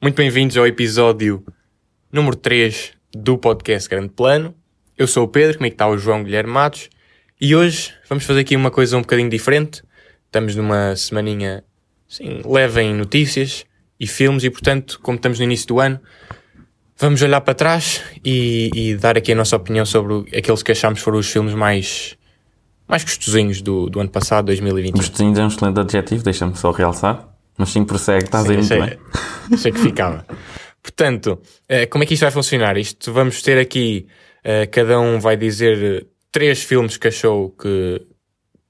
Muito bem-vindos ao episódio número 3 do podcast Grande Plano. Eu sou o Pedro, comigo está o João Guilherme Matos e hoje vamos fazer aqui uma coisa um bocadinho diferente. Estamos numa semaninha sim, leve em notícias e filmes e, portanto, como estamos no início do ano, vamos olhar para trás e, e dar aqui a nossa opinião sobre aqueles que achamos foram os filmes mais, mais gostosinhos do, do ano passado, 2021. Gostosinhos é um excelente adjetivo, deixa-me só realçar. Mas sim, prossegue, estás Sim, aí muito achei, bem. achei que ficava. Portanto, eh, como é que isto vai funcionar? Isto vamos ter aqui, eh, cada um vai dizer eh, três filmes que achou que,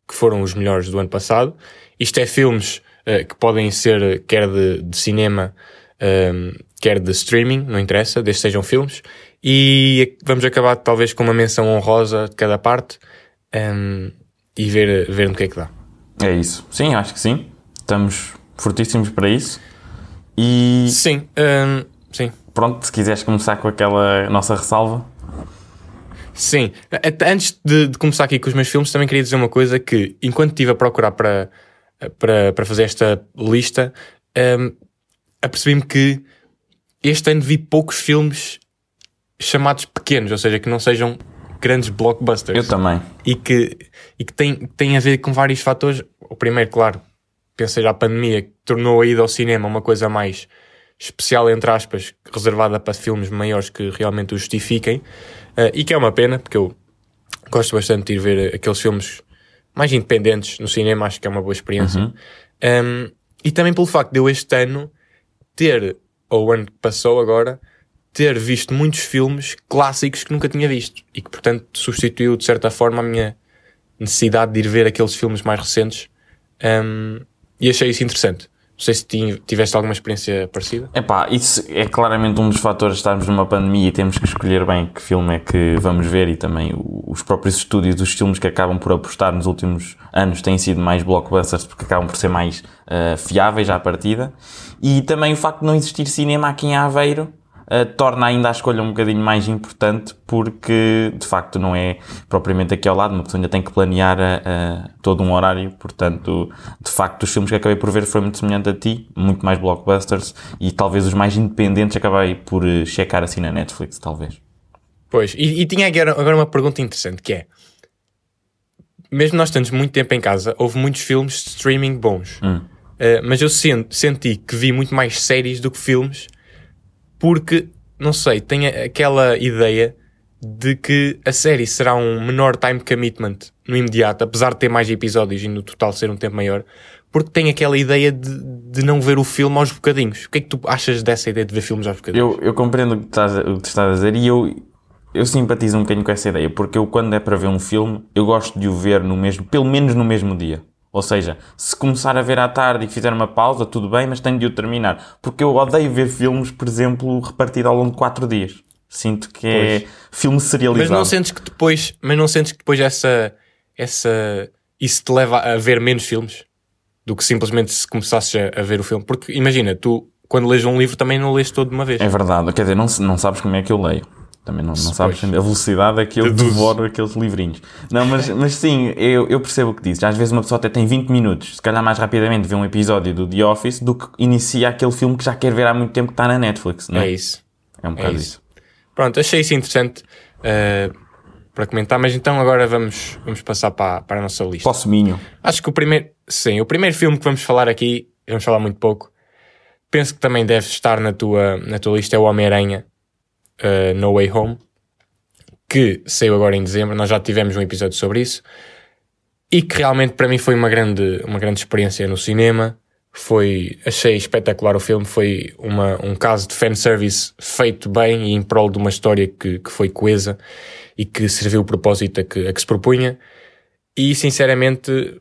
que foram os melhores do ano passado. Isto é filmes que podem ser quer de, de cinema, ehm, quer de streaming, não interessa, desde sejam filmes. E vamos acabar talvez com uma menção honrosa de cada parte ehm, e ver, ver no que é que dá. É isso. Sim, acho que sim. Estamos fortíssimos para isso. E Sim, ehm, sim. pronto, se quiseres começar com aquela nossa ressalva. Sim, antes de, de começar aqui com os meus filmes, também queria dizer uma coisa que, enquanto estive a procurar para, para, para fazer esta lista, hum, apercebi-me que este ano vi poucos filmes chamados pequenos, ou seja, que não sejam grandes blockbusters. Eu também. E que, e que tem, tem a ver com vários fatores. O primeiro, claro, pensei já a pandemia, que tornou a ida ao cinema uma coisa mais especial, entre aspas, reservada para filmes maiores que realmente o justifiquem. Uh, e que é uma pena, porque eu gosto bastante de ir ver aqueles filmes mais independentes no cinema, acho que é uma boa experiência. Um, e também pelo facto de eu este ano ter, ou o ano que passou agora, ter visto muitos filmes clássicos que nunca tinha visto e que, portanto, substituiu de certa forma a minha necessidade de ir ver aqueles filmes mais recentes. Um, e achei isso interessante. Não sei se ti- tiveste alguma experiência parecida. Epá, isso é claramente um dos fatores de estarmos numa pandemia e temos que escolher bem que filme é que vamos ver e também os próprios estúdios dos filmes que acabam por apostar nos últimos anos têm sido mais blockbusters porque acabam por ser mais ah, fiáveis à partida e também o facto de não existir cinema aqui em Aveiro ah, torna ainda a escolha um bocadinho mais importante porque de facto não é propriamente aqui ao lado, uma pessoa ainda tem que planear ah, todo um horário, portanto de facto os filmes que acabei por ver foi muito semelhante a ti, muito mais blockbusters e talvez os mais independentes. Acabei por eh, checar assim na Netflix, talvez. Pois, e, e tinha agora uma pergunta interessante que é: mesmo nós estamos muito tempo em casa, houve muitos filmes de streaming bons, Uh, mas eu sen- senti que vi muito mais séries do que filmes, porque não sei, a- aquela ideia de que a série será um menor time commitment no imediato, apesar de ter mais episódios e no total ser um tempo maior, porque tem aquela ideia de, de não ver o filme aos bocadinhos. O que é que tu achas dessa ideia de ver filmes aos bocadinhos? Eu, eu compreendo o que, estás o que estás a dizer e eu, eu simpatizo um bocadinho com essa ideia, porque eu quando é para ver um filme, eu gosto de o ver no mesmo, pelo menos no mesmo dia. Ou seja, se começar a ver à tarde e fizer uma pausa, tudo bem, mas tenho de o terminar. Porque eu odeio ver filmes, por exemplo, repartido ao longo de 4 dias. Sinto que é filme Mas serializado. não sentes que depois, mas não sentes que depois essa, essa, isso te leva a ver menos filmes do que simplesmente se começasses a, a ver o filme? Porque imagina, tu quando lês um livro também não lês todo de uma vez. É verdade, quer dizer, não, não sabes como é que eu leio. Também não, não sabes a velocidade a que eu devoro aqueles livrinhos. Não, mas, mas sim, eu, eu percebo o que dizes. Às vezes uma pessoa até tem 20 minutos, se calhar mais rapidamente vê um episódio do The Office do que inicia aquele filme que já quer ver há muito tempo que está na Netflix, não é? É isso. É um bocado isso. isso. Pronto, achei isso interessante uh, para comentar, mas então agora vamos, vamos passar para, para a nossa lista. Posso minho. Acho que o primeiro, sim, o primeiro filme que vamos falar aqui, vamos falar muito pouco, penso que também deve estar na tua, na tua lista, é o Homem-Aranha uh, No Way Home, que saiu agora em dezembro, nós já tivemos um episódio sobre isso, e que realmente para mim foi uma grande, uma grande experiência no cinema. Foi, achei espetacular o filme, foi uma, um caso de fanservice feito bem e em prol de uma história que, que foi coesa e que serviu o propósito a que, a que se propunha. E sinceramente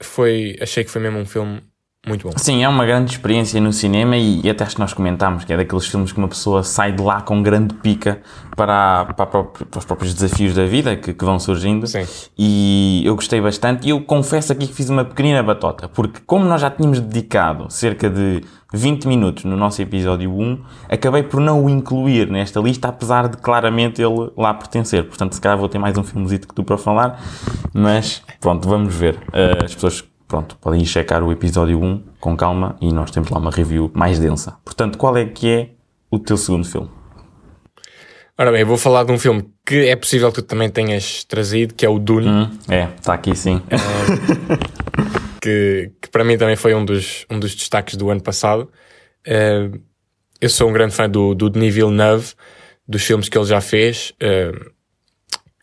foi, achei que foi mesmo um filme muito bom. Sim, é uma grande experiência no cinema e, e até acho que nós comentámos que é daqueles filmes que uma pessoa sai de lá com grande pica para, para, para os próprios desafios da vida que, que, vão surgindo. Sim. E eu gostei bastante e eu confesso aqui que fiz uma pequenina batota, porque como nós já tínhamos dedicado cerca de 20 minutos no nosso episódio 1, acabei por não o incluir nesta lista, apesar de claramente ele lá pertencer. Portanto, se calhar vou ter mais um filmezito que tu para falar, mas pronto, vamos ver. Uh, as pessoas pronto, podem ir checar o episódio 1 com calma e nós temos lá uma review mais densa. Portanto, qual é que é o teu segundo filme? Ora bem, eu vou falar de um filme que é possível que tu também tenhas trazido, que é o Dune. Hum, é, está aqui sim. É, que, que, para mim também foi um dos, um dos destaques do ano passado. É, eu sou um grande fã do, do Denis Villeneuve, dos filmes que ele já fez, é,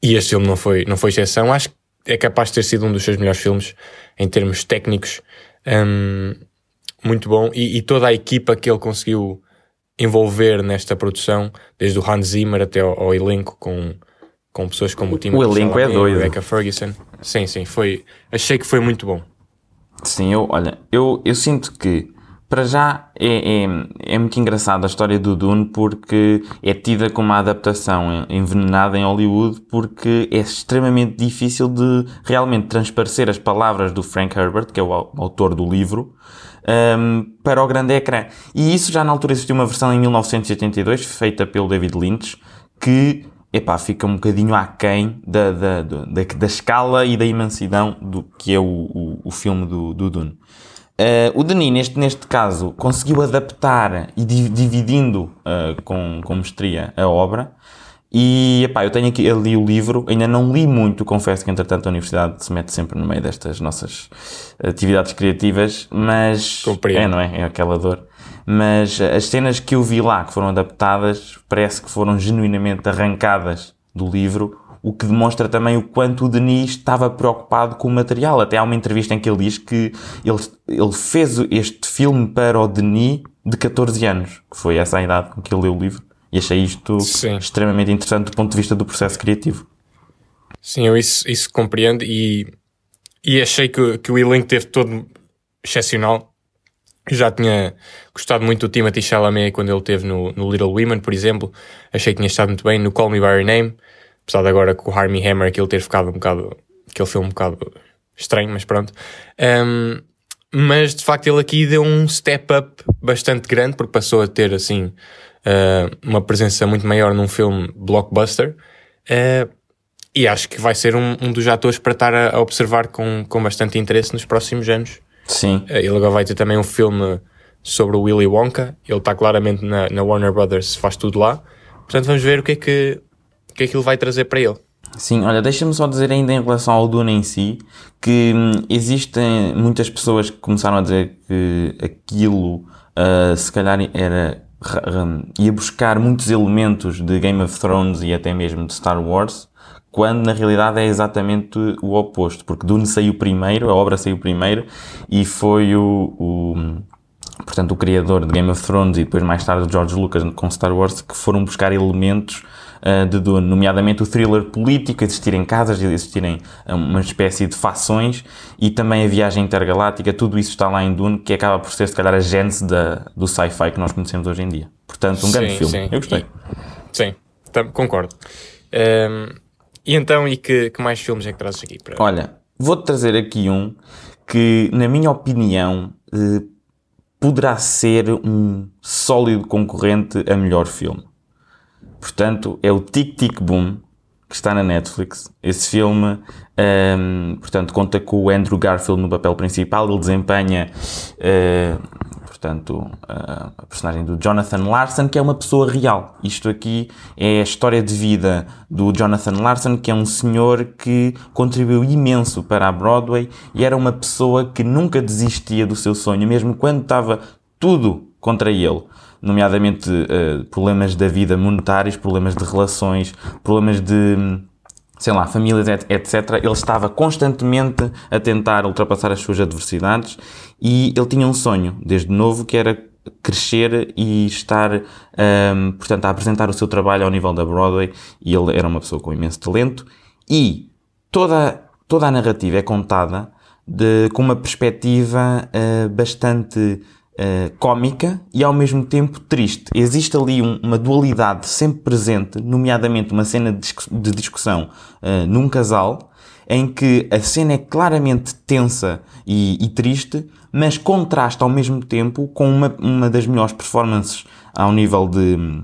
e este filme não foi, não foi exceção. Acho que é capaz de ter sido um dos seus melhores filmes em termos técnicos. Um, muito bom. E, e, toda a equipa que ele conseguiu envolver nesta produção, desde o Hans Zimmer até ao, ao elenco, com, com pessoas como o Tim O elenco é doido. Rebecca Ferguson. Sim, sim, foi, achei que foi muito bom. Sim, eu, olha, eu, eu sinto que para já é, é, é, muito engraçada a história do Dune porque é tida como uma adaptação envenenada em Hollywood porque é extremamente difícil de realmente transparecer as palavras do Frank Herbert, que é o autor do livro, um, para o grande ecrã. E isso já na altura existiu uma versão em 1982 feita pelo David Lynch que epá, fica um bocadinho aquém da, da, da, da escala e da imensidão do que é o, o, o filme do, do Dune. Uh, o Denis, neste, neste caso, conseguiu adaptar e dividindo uh, com, com mestria a obra. E, epá, eu tenho aqui, eu li o livro, ainda não li muito, confesso que entretanto a universidade se mete sempre no meio destas nossas atividades criativas, mas... Compreendo. É, não é? É aquela dor. Mas as cenas que eu vi lá, que foram adaptadas, parece que foram genuinamente arrancadas do livro, o que demonstra também o quanto o Denis estava preocupado com o material. Até há uma entrevista em que ele diz que ele, ele fez este filme para o Denis de 14 anos, que foi essa a idade com que ele leu o livro. E achei isto Sim. extremamente interessante do ponto de vista do processo criativo. Sim, eu isso, isso compreendo e, e achei que, que o elenco teve todo excepcional. já tinha gostado muito do Timothy Chalamet quando ele esteve no, no Little Women, por exemplo. Achei que tinha estado muito bem no Call Me By Your Name. Apesar de agora com o Harmy Hammer aquilo ter ficado um bocado. aquele filme um bocado estranho, mas pronto. Um, mas de facto ele aqui deu um step up bastante grande, porque passou a ter assim uh, uma presença muito maior num filme blockbuster. Uh, e acho que vai ser um, um dos atores para estar a, a, observar com, com bastante interesse nos próximos anos. Sim. Uh, ele agora vai ter também um filme sobre o Willy Wonka. Ele está claramente na, na Warner Brothers, faz tudo lá. Portanto, vamos ver o que é que que aquilo vai trazer para ele. Sim, olha, deixa-me só dizer ainda em relação ao Duna em si, que hum, existem muitas pessoas que começaram a dizer que aquilo uh, se calhar era um, ia buscar muitos elementos de Game of Thrones e até mesmo de Star Wars, quando na realidade é exatamente o oposto, porque Dune saiu primeiro, a obra saiu primeiro, e foi o, o portanto, o criador de Game of Thrones e depois mais tarde o George Lucas com Star Wars que foram buscar elementos uh, de Dune, nomeadamente o thriller político, existirem casas, existirem eh, uma espécie de fações e também a viagem intergaláctica, tudo isso está lá em Dune, que acaba por ser se calhar a gênese da, do sci-fi que nós conhecemos hoje em dia. Portanto, um sim, grande filme. Sim. Eu gostei. E, sim, concordo. Um, ehm, e então, e que, que, mais filmes é que trazes aqui? Para... Olha, vou-te trazer aqui um que, na minha opinião, eh, poderá ser um sólido concorrente a melhor filme. Portanto, é o Tic Tic Boom, que está na Netflix. Esse filme, um, ehm, portanto, conta com o Andrew Garfield no papel principal. Ele desempenha, uh, portanto, uh, a personagem do Jonathan Larson, que é uma pessoa real. Isto aqui é a história de vida do Jonathan Larson, que é um senhor que contribuiu imenso para a Broadway e era uma pessoa que nunca desistia do seu sonho, mesmo quando estava tudo contra ele nomeadamente uh, problemas da vida monetários, problemas de relações, problemas de, sei lá, famílias, etc. Ele estava constantemente a tentar ultrapassar as suas adversidades e ele tinha um sonho, desde novo, que era crescer e estar, um, ehm, portanto, a apresentar o seu trabalho ao nível da Broadway e ele era uma pessoa com imenso talento e toda, toda a narrativa é contada de, com uma perspectiva uh, bastante uh, cómica e ao mesmo tempo triste. Existe ali um, uma dualidade sempre presente, nomeadamente uma cena de, de discussão uh, num casal, em que a cena é claramente tensa e, e, triste, mas contrasta ao mesmo tempo com uma, uma das melhores performances ao nível de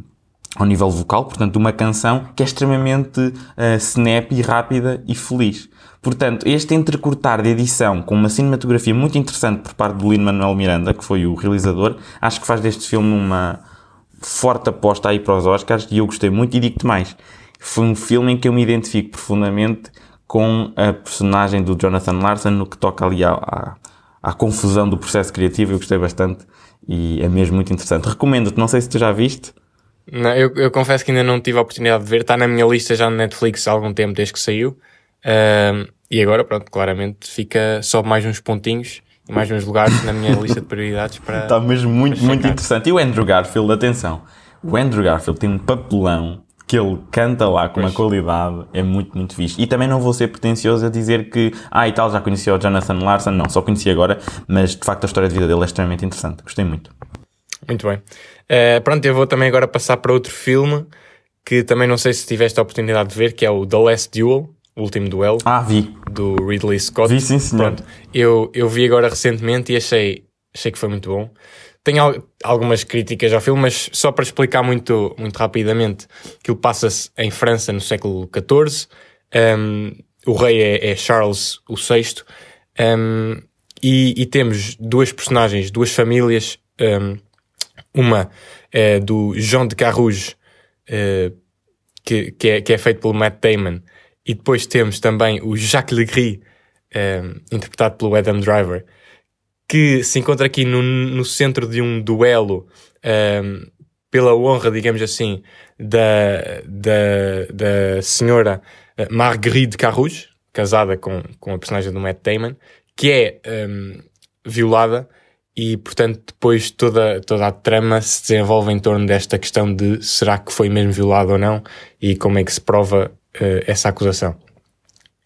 ao nível vocal, portanto, uma canção que é extremamente uh, snap e rápida e feliz. Portanto, este entrecortar de edição com uma cinematografia muito interessante por parte do Lin-Manuel Miranda, que foi o realizador, acho que faz deste filme uma forte aposta aí para os Oscars e eu gostei muito e digo-te mais. Foi um filme em que eu me identifico profundamente com a personagem do Jonathan Larson no que toca ali à, à, à confusão do processo criativo. Eu gostei bastante e é mesmo muito interessante. Recomendo-te, não sei se tu já viste. Não, eu, eu confesso que ainda não tive a oportunidade de ver. Está na minha lista já no Netflix há algum tempo desde que saiu. Um, e agora, pronto, claramente fica só mais uns pontinhos e mais uns lugares na minha lista de prioridades para. Está mesmo muito, muito interessante. E o Andrew Garfield, atenção, o Andrew Garfield tem um papelão que ele canta lá com pois. uma qualidade, é muito, muito fixe. E também não vou ser pretencioso a dizer que, ah, e tal, já conhecia o Jonathan Larson, não, só conheci agora, mas de facto a história de vida dele é extremamente interessante, gostei muito. Muito bem. Uh, pronto, eu vou também agora passar para outro filme que também não sei se tiveste a oportunidade de ver, que é o The Last Duel, o último duelo. Ah, vi. Do Ridley Scott. Vi, sim, senhor. Pronto, eu, eu vi agora recentemente e achei, achei que foi muito bom. Tenho al algumas críticas ao filme, mas só para explicar muito, muito rapidamente, aquilo passa-se em França no século XIV. Um, o rei é, é, Charles VI. Um, e, e, temos duas personagens, duas famílias. Um, uma é do Jean de Carrouge, uh, que, que, é, que é feito pelo Matt Damon, e depois temos também o Jacques Legris, um, interpretado pelo Adam Driver, que se encontra aqui no, no centro de um duelo pela honra, digamos assim, da, da, da senhora eh, Marguerite Carrouge, casada com, com a personagem do Matt Damon, que é um, violada e, portanto, depois toda, toda a trama se desenvolve em torno desta questão de será que foi mesmo violado ou não e como é que se prova uh, essa acusação.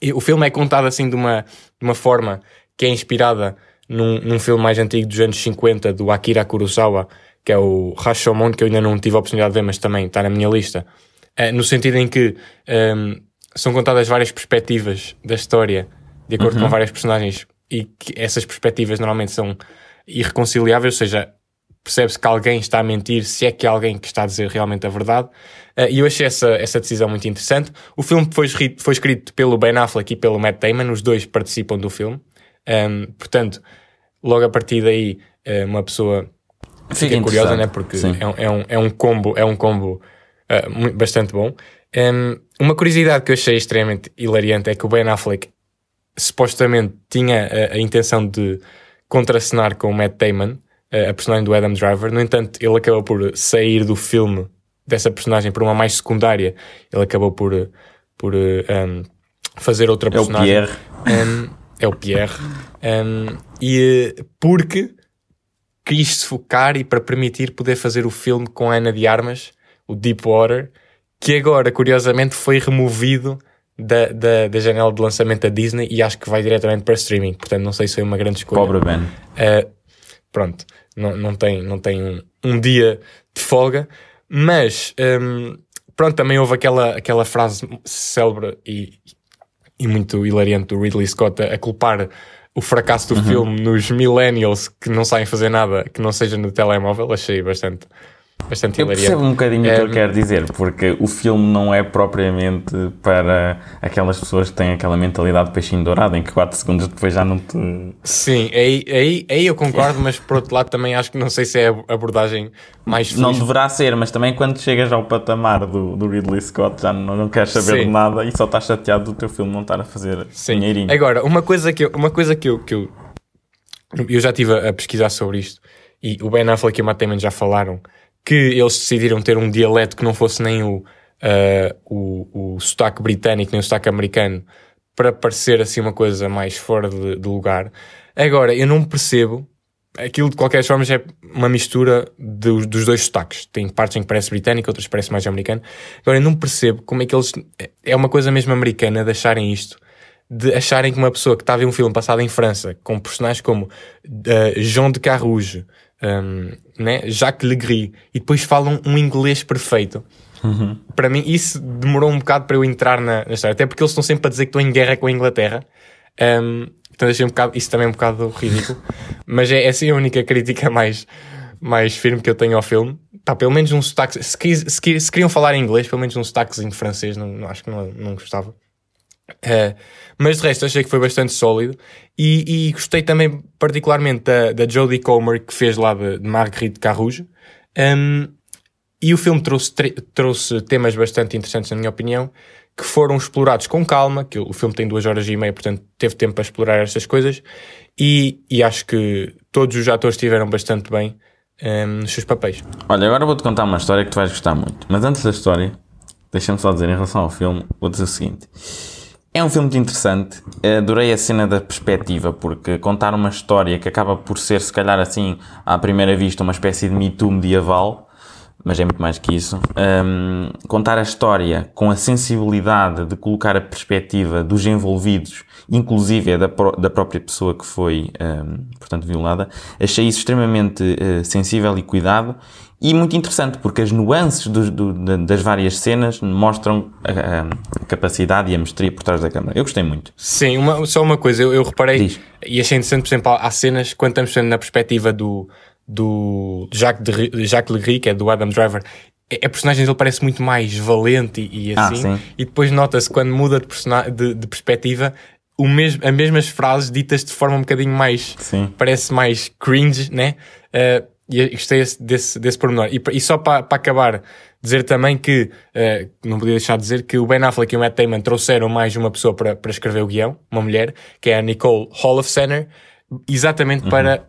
E o filme é contado assim de uma, de uma forma que é inspirada num, num filme mais antigo dos anos 50 do Akira Kurosawa, que é o Rashomon, que eu ainda não tive a oportunidade de ver, mas também está na minha lista. Uh, no sentido em que um, ehm, são contadas várias perspectivas da história, de acordo uhum. com várias personagens, e que essas perspectivas normalmente são irreconciliáveis, ou seja, percebe-se que alguém está a mentir, se é que é alguém que está a dizer realmente a verdade. Uh, e eu achei essa, essa decisão muito interessante. O filme foi escrito, foi escrito pelo Ben Affleck e pelo Matt Damon, os dois participam do filme. Um, portanto, logo a partir daí, uh, uma pessoa fica curiosa, né? Porque é, é, um, é um combo, é um combo uh, bastante bom. Um, uma curiosidade que eu achei extremamente hilariante é que o Ben Affleck supostamente tinha a, a intenção de contracenar com o Matt Damon, a personagem do Adam Driver. No entanto, ele acabou por sair do filme dessa personagem por uma mais secundária. Ele acabou por, por um, fazer outra personagem. É o Pierre. Um, é o Pierre. Um, e porque quis se focar e para permitir poder fazer o filme com a Ana de Armas, o Deepwater, que agora, curiosamente, foi removido da, da, da, janela de lançamento da Disney e acho que vai diretamente para streaming. Portanto, não sei se foi uma grande escolha. Pobre Ben. Uh, pronto, não, não tem, não tem um, um dia de folga, mas um, pronto, também houve aquela, aquela frase célebre e, e muito hilariante do Ridley Scott a, a culpar o fracasso do uhum. filme nos millennials que não sabem fazer nada que não seja no telemóvel. Achei bastante bastante Eu percebo um bocadinho o que ele quer dizer, porque o filme não é propriamente para aquelas pessoas que têm aquela mentalidade de peixinho dourado, em que 4 segundos depois já não te. Sim, aí, aí, aí eu concordo, mas por outro lado também acho que não sei se é a abordagem mais feliz. Não deverá ser, mas também quando chegas ao patamar do, do Ridley Scott já não, não queres saber Sim. de nada e só estás chateado do teu filme não estar a fazer Sim. dinheirinho. Agora, uma coisa que eu, uma coisa que eu, que eu, eu já estive a pesquisar sobre isto e o Ben Affleck e o Matt Damon já falaram que eles decidiram ter um dialeto que não fosse nem o, uh, o, o sotaque britânico nem o sotaque americano para parecer assim uma coisa mais fora de, de lugar. Agora, eu não percebo, aquilo de qualquer forma já é uma mistura de, dos dois sotaques. Tem partes em que parece britânico, outras parece mais americano. Agora, eu não percebo como é que eles. É uma coisa mesmo americana de acharem isto. de acharem que uma pessoa que está a ver um filme passado em França, com personagens como uh, Jean de Carrouge, um, né? Jacques Legris, e depois falam um inglês perfeito. Uhum. Para mim, isso demorou um bocado para eu entrar na, na, história, até porque eles estão sempre a dizer que estão em guerra com a Inglaterra. Um, então achei um bocado, isso também é um bocado ridículo. Mas é, é assim a única crítica mais, mais firme que eu tenho ao filme. Pá, pelo menos um sotaque. Se, se, se, queriam falar em inglês, pelo menos um sotaquezinho de francês, não, não acho que não, não gostava. Uh, mas de resto achei que foi bastante sólido. E, e gostei também particularmente da, da Jodie Comer que fez lá de, de Marguerite Carrouge um, e o filme trouxe, trouxe temas bastante interessantes na minha opinião que foram explorados com calma, que o filme tem duas horas e meia, portanto teve tempo para explorar estas coisas. E, e acho que todos os atores estiveram bastante bem um, nos seus papéis. Olha, agora vou-te contar uma história que tu vais gostar muito, mas antes da história, deixa-me só dizer em relação ao filme, vou dizer o seguinte é um filme muito interessante. Adorei a cena da perspectiva, porque contar uma história que acaba por ser, se calhar assim, à primeira vista, uma espécie de mito medieval, mas é muito mais que isso. Um, contar a história com a sensibilidade de colocar a perspectiva dos envolvidos, inclusive da, da própria pessoa que foi, um, portanto, violada, achei isso extremamente uh, sensível e cuidado e muito interessante, porque as nuances do, do, das várias cenas mostram a, a, capacidade e a mestria por trás da câmera. Eu gostei muito. Sim, uma, só uma coisa, eu, eu reparei Diz. e achei interessante, por exemplo, há cenas, quando estamos na perspectiva do, do Jacques, de, Jacques Legris, que é do Adam Driver, a personagem dele parece muito mais valente e, e ah, assim, ah, e depois nota-se quando muda de, de, de perspectiva o mesmo, as mesmas frases ditas de forma um bocadinho mais. Sim. Parece mais cringe, né? Uh, e gostei desse, desse pormenor. E, e só para, acabar, dizer também que, uh, não podia deixar de dizer que o Ben Affleck e o Matt Damon trouxeram mais uma pessoa para, para escrever o guião, uma mulher, que é a Nicole Holofcener, exatamente uhum. para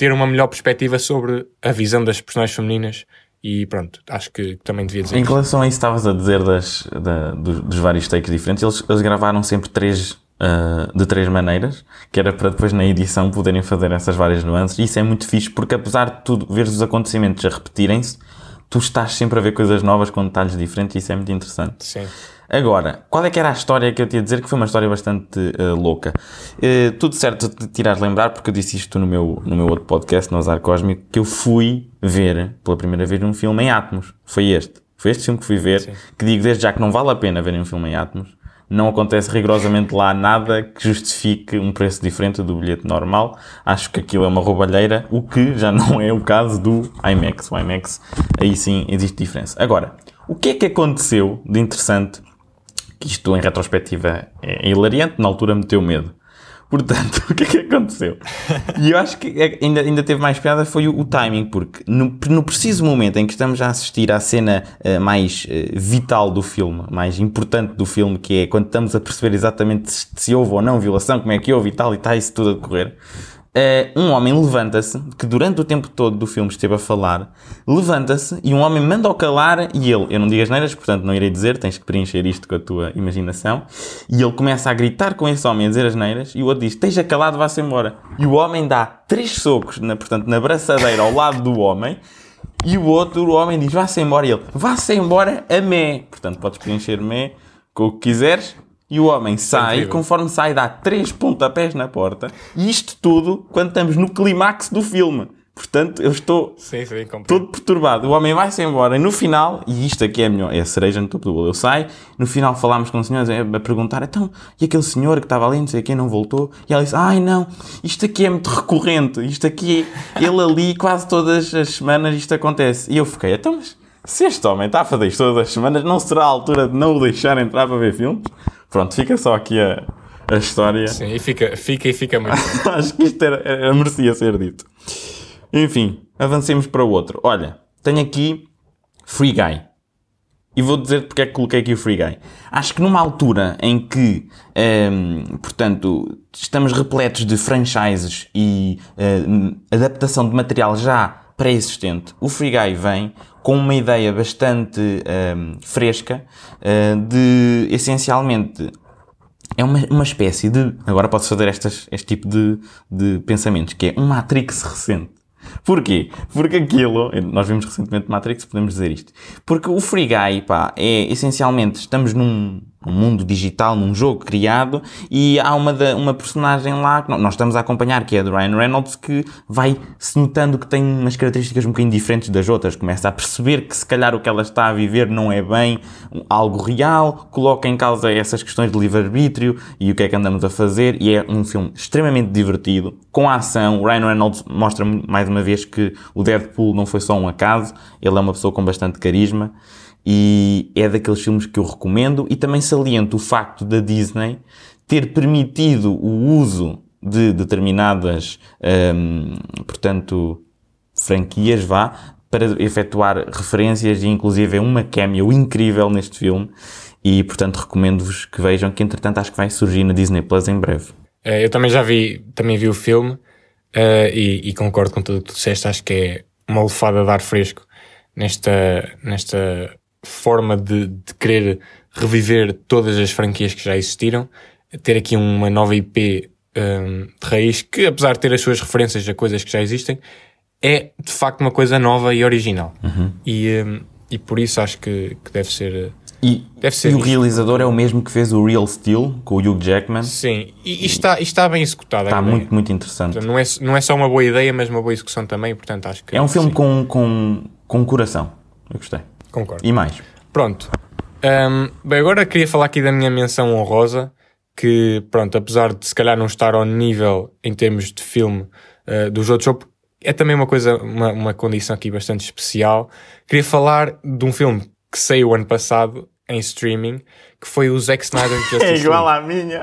ter uma melhor perspectiva sobre a visão das personagens femininas e pronto, acho que também devia dizer. Em relação a isso, estavas a dizer das, da, dos, dos, vários takes diferentes, eles, eles gravaram sempre três uh, de três maneiras, que era para depois na edição poderem fazer essas várias nuances. E isso é muito fixe porque, apesar de tudo, ver os acontecimentos a repetirem-se, tu estás sempre a ver coisas novas com detalhes diferentes e isso é muito interessante. Sim. Agora, qual é que era a história que eu te ia dizer que foi uma história bastante uh, louca? Uh, tudo certo de te irás lembrar, porque eu disse isto no meu, no meu outro podcast, no Azar Cósmico, que eu fui ver pela primeira vez um filme em Atmos. Foi este. Foi este filme que fui ver, Sim. que digo desde já que não vale a pena ver um filme em Atmos não acontece rigorosamente lá nada que justifique um preço diferente do bilhete normal. Acho que aquilo é uma roubalheira, o que já não é o caso do IMAX. O IMAX, aí sim existe diferença. Agora, o que é que aconteceu de interessante? Que isto em retrospectiva é hilariante, na altura meteu medo. Portanto, o que é que aconteceu? E eu acho que é, ainda, ainda teve mais piada foi o, o timing, porque no, no, preciso momento em que estamos a assistir à cena uh, mais uh, vital do filme, mais importante do filme, que é quando estamos a perceber exatamente se, se houve ou não violação, como é que houve e tal, e está isso tudo a decorrer, Uh, um homem levanta-se, que durante o tempo todo do filme esteve a falar, levanta-se e um homem manda-o calar e ele, eu não digo as neiras, portanto não irei dizer, tens que preencher isto com a tua imaginação, e ele começa a gritar com esse homem a dizer as neiras e o outro diz, esteja calado, vá-se embora. E o homem dá três socos, na, portanto, na braçadeira ao lado do homem, e o outro, o homem diz, vá-se embora, e ele, vá-se embora a mé. Portanto, podes preencher mé com o que quiseres, e o homem sai, conforme sai, dá três pontapés na porta. E isto tudo quando estamos no clímax do filme. Portanto, eu estou sim, sim, todo perturbado. O homem vai-se embora. E no final, e isto aqui é melhor, é a cereja no topo do bolo. Eu saio, no final falámos com o senhor a perguntar, então, e aquele senhor que estava ali, não sei quem, não voltou? E ela disse, ai não, isto aqui é muito recorrente. Isto aqui, ele ali, quase todas as semanas isto acontece. E eu fiquei, então, mas se este homem está a fazer isto todas as semanas, não será a altura de não o deixar entrar para ver filmes? Pronto, fica só aqui a, a história. Sim, e fica, fica e fica muito. Acho que isto era, era, merecia ser dito. Enfim, avancemos para o outro. Olha, tenho aqui Free Guy. E vou dizer porque é que coloquei aqui o Free Guy. Acho que numa altura em que, um, ehm, portanto, estamos repletos de franchises e uh, adaptação de material já pré-existente, o Free Guy vem com uma ideia bastante um, fresca uh, de, essencialmente, é uma, uma espécie de, agora posso fazer estas, este tipo de, de pensamentos, que é um Matrix recente. Porquê? Porque aquilo, nós vimos recentemente Matrix, podemos dizer isto. Porque o Free Guy, pá, é essencialmente, estamos num, um mundo digital, num jogo criado, e há uma, da, uma personagem lá que nós estamos a acompanhar, que é a de Ryan Reynolds, que vai se notando que tem umas características um bocadinho diferentes das outras, começa a perceber que se calhar o que ela está a viver não é bem algo real, coloca em causa essas questões de livre-arbítrio e o que é que andamos a fazer, e é um filme extremamente divertido, com a ação. O Ryan Reynolds mostra mais uma vez que o Deadpool não foi só um acaso, ele é uma pessoa com bastante carisma e é daqueles filmes que eu recomendo. E também saliento o facto da Disney ter permitido o uso de determinadas, hum, portanto, franquias, vá, para efetuar referências e inclusive é uma cameo incrível neste filme. E, portanto, recomendo-vos que vejam que, entretanto, acho que vai surgir na Disney Plus em breve. Eh, eu também já vi, também vi o filme uh, e, e, concordo com tudo o que tu disseste, acho que é uma lefada de ar fresco nesta, nesta forma de, de querer reviver todas as franquias que já existiram, ter aqui uma nova IP um, de raiz que, apesar de ter as suas referências a coisas que já existem, é de facto uma coisa nova e original. Uhum. E, um, e por isso acho que, que deve ser. E, deve ser e o realizador é o mesmo que fez o Real Steel com o Hugh Jackman. Sim, e, e está, e está bem executado. Está muito, muito interessante. não, é, não é só uma boa ideia, mas uma boa execução também, portanto acho que. É um filme com, com, com coração. Eu gostei. Concordo. E mais? Pronto. Um, bem, agora queria falar aqui da minha menção honrosa, que, pronto, apesar de se calhar não estar ao nível em termos de filme uh, dos outros, é também uma coisa, uma, uma condição aqui bastante especial. Queria falar de um filme que saiu ano passado em streaming, que foi o Zack Snyder Justice É igual à minha.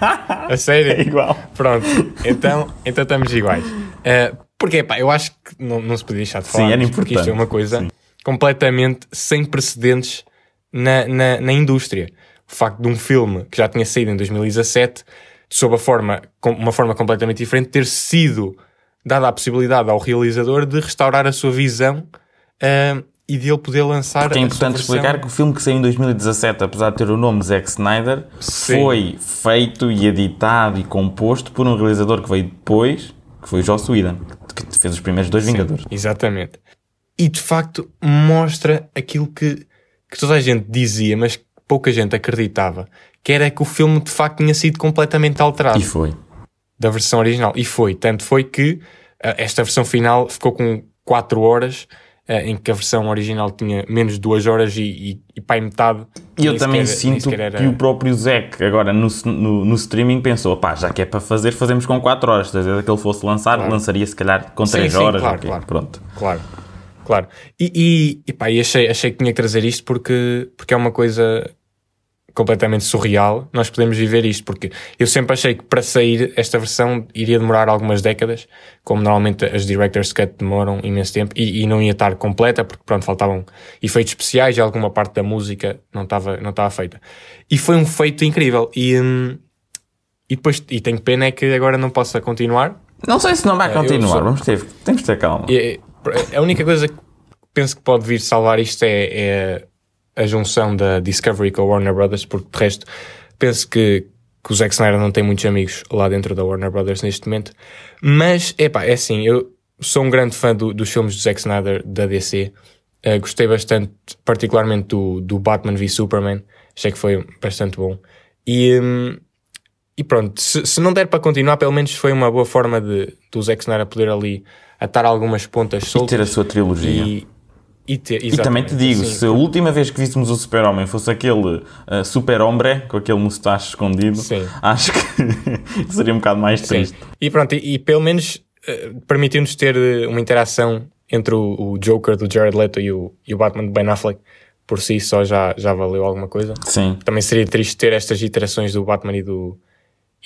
A sério? É igual. Pronto, então, então estamos iguais. Uh, porque, pá, eu acho que não, não se podia deixar de falar. Sim, era importante. Porque isto é uma coisa... Sim completamente sem precedentes na, na, na, indústria. O facto de um filme que já tinha saído em 2017, sob a forma, uma forma completamente diferente, ter sido dada a possibilidade ao realizador de restaurar a sua visão uh, e de ele poder lançar. Porque é importante explicar que o filme que saiu em 2017, apesar de ter o nome Zack Snyder, Sim. foi feito e editado e composto por um realizador que veio depois, que foi Joss Whedon, que fez os primeiros dois Sim, Vingadores. Exatamente e de facto mostra aquilo que, que toda a gente dizia, mas que pouca gente acreditava, que era que o filme de facto tinha sido completamente alterado. E foi. Da versão original. E foi. Tanto foi que uh, esta versão final ficou com 4 horas, uh, em que a versão original tinha menos de 2 horas e, e, e para metade. E eu também sequer, sinto era... que o próprio Zack, agora no, no, no, streaming, pensou: pá, já que é para fazer, fazemos com 4 horas. Se que ele fosse lançar, claro. lançaria se calhar com 3 horas. Claro, okay. claro. Pronto. Claro claro. E, e, e, pá, e achei, achei que tinha que trazer isto porque, porque é uma coisa completamente surreal. Nós podemos viver isto porque eu sempre achei que para sair esta versão iria demorar algumas décadas, como normalmente as Director's Cut demoram imenso tempo e, e não ia estar completa porque pronto, faltavam efeitos especiais e alguma parte da música não estava não feita. E foi um feito incrível e, hum, e depois, e tenho pena é que agora não possa continuar. Não sei se não vai é, continuar, sou... vamos ter, temos de ter calma. E, a única coisa que penso que pode vir salvar isto é, é a junção da Discovery com a Warner Brothers, porque de resto penso que, que o Zack Snyder não tem muitos amigos lá dentro da Warner Brothers neste momento. Mas, epá, é assim, eu sou um grande fã do, dos filmes do Zack Snyder da DC. Uh, eh, gostei bastante, particularmente do, do Batman v Superman. Achei que foi bastante bom. E, um, e pronto, se, se não der para continuar, pelo menos foi uma boa forma de do Zack Snyder poder ali atar algumas pontas soltas. E ter a sua trilogia. E, e, ter, e também te digo, sim, se a última vez que víssemos o Super-Homem fosse aquele uh, Super-Hombre, com aquele mustache escondido, sim. acho que seria um bocado mais triste. Sim. E pronto, e, e pelo menos uh, permitiu-nos ter eh, uma interação entre o, o, Joker do Jared Leto e o, e o Batman do Ben Affleck. Por si só já, já valeu alguma coisa. Sim. Também seria triste ter estas iterações do Batman e do,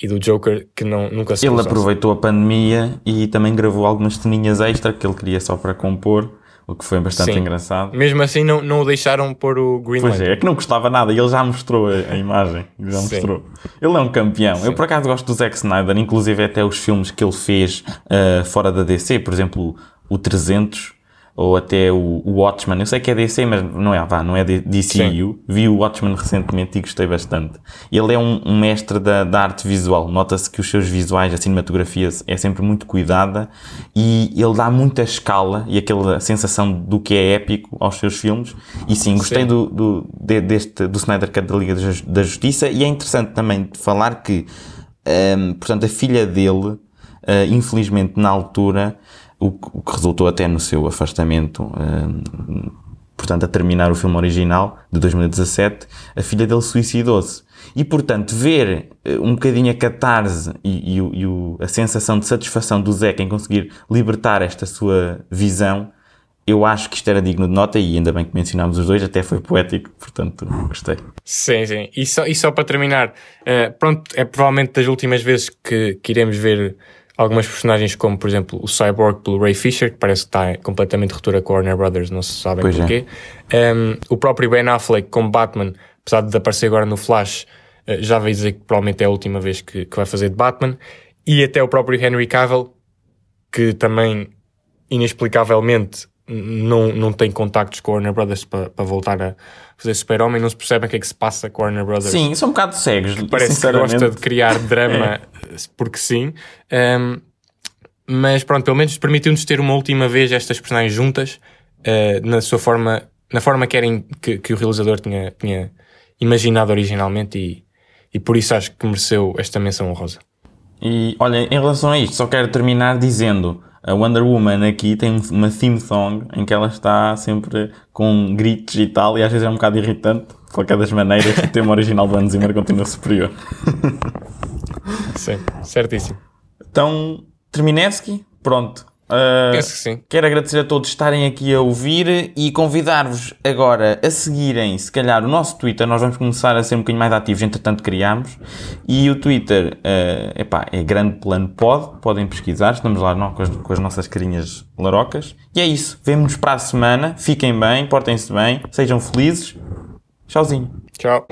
e do Joker que não, nunca se Ele aproveitou a pandemia e também gravou algumas ceninhas extra que ele queria só para compor, o que foi bastante Sim. engraçado. Mesmo assim não, não o deixaram pôr o Green Pois é, é que não gostava nada e ele já mostrou a, a imagem. Já Sim. mostrou. Ele é um campeão. Sim. Eu por acaso gosto do Zack Snyder, inclusive até os filmes que ele fez uh, fora da DC, por exemplo o 300, ou até o, o Watchmen. Eu sei que é DC, mas não é, vá, não é DCU. Vi o Watchmen recentemente e gostei bastante. Ele é um, um mestre da, da, arte visual. Nota-se que os seus visuais, a cinematografia é sempre muito cuidada e ele dá muita escala e aquela sensação do que é épico aos seus filmes. E sim, gostei sim. Do, do, de, deste, do Snyder Cut da Liga da Justiça e é interessante também falar que, um, portanto, a filha dele, uh, infelizmente na altura, o, que resultou até no seu afastamento, uh, portanto, a terminar o filme original de 2017, a filha dele suicidou-se. E, portanto, ver uh, um bocadinho a catarse e, e, e a sensação de satisfação do Zeca em conseguir libertar esta sua visão, eu acho que isto era digno de nota e ainda bem que mencionámos os dois, até foi poético, portanto gostei. Sim, sim. E só, e só para terminar, uh, pronto, é provavelmente das últimas vezes que, que iremos ver algumas personagens como, por exemplo, o Cyborg pelo Ray Fisher, que parece que está completamente ruptura com a Warner Brothers, não se sabem pois é. porquê. É. Um, o próprio Ben Affleck como Batman, apesar de aparecer agora no Flash, uh, já vai dizer que provavelmente é a última vez que, que vai fazer de Batman. E até o próprio Henry Cavill, que também, inexplicavelmente, não, não tem contactos com a Warner Brothers para pa voltar a fazer Super-Homem, não se percebem o que é que se passa com a Warner Brothers. Sim, são um bocado cegos. Parece que gosta de criar drama é. porque sim. Um, mas pronto, pelo menos permitiu-nos ter uma última vez estas personagens juntas uh, na sua forma, na forma que, era que, que, o realizador tinha, tinha imaginado originalmente e, e por isso acho que mereceu esta menção honrosa. E olha, em relação a isto, só quero terminar dizendo a Wonder Woman aqui tem uma theme song em que ela está sempre com gritos e tal, e às vezes é um bocado irritante. De qualquer das maneiras, o tema original do Hans Zimmer continua superior. Sim, certíssimo. Então, Terminevski, pronto. Uh, Penso que sim. Quero agradecer a todos estarem aqui a ouvir e convidar-vos agora a seguirem, se calhar, o nosso Twitter. Nós vamos começar a ser um bocadinho mais ativos, entretanto criámos. E o Twitter uh, epá, é Grande Plano Pod, podem pesquisar, estamos lá não, com, as, com as nossas carinhas larocas. E é isso, vemo-nos para a semana. Fiquem bem, portem-se bem, sejam felizes. Tchauzinho. Tchau.